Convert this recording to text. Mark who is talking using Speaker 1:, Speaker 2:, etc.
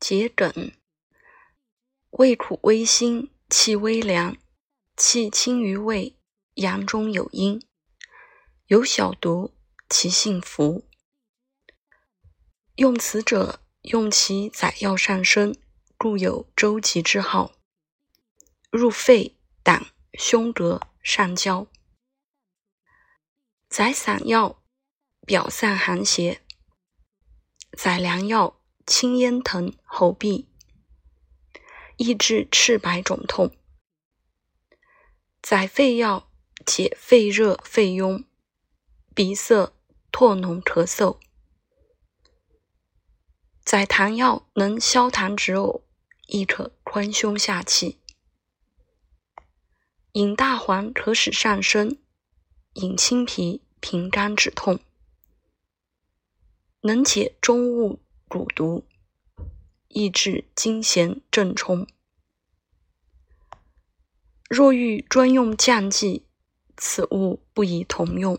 Speaker 1: 桔梗，味苦微辛，气微凉，气轻于胃，阳中有阴，有小毒，其性服。用此者，用其载药上升，故有周急之号。入肺、胆、胸膈、上焦。载散药，表散寒邪；载凉药。清咽疼、喉痹，抑制赤白肿痛；载肺药解肺热、肺痈、鼻塞、唾脓、咳嗽；载痰药能消痰止呕，亦可宽胸下气；饮大黄可使上身；饮青皮平肝止痛，能解中物。蛊毒，抑制金弦正冲。若欲专用降剂，此物不宜同用。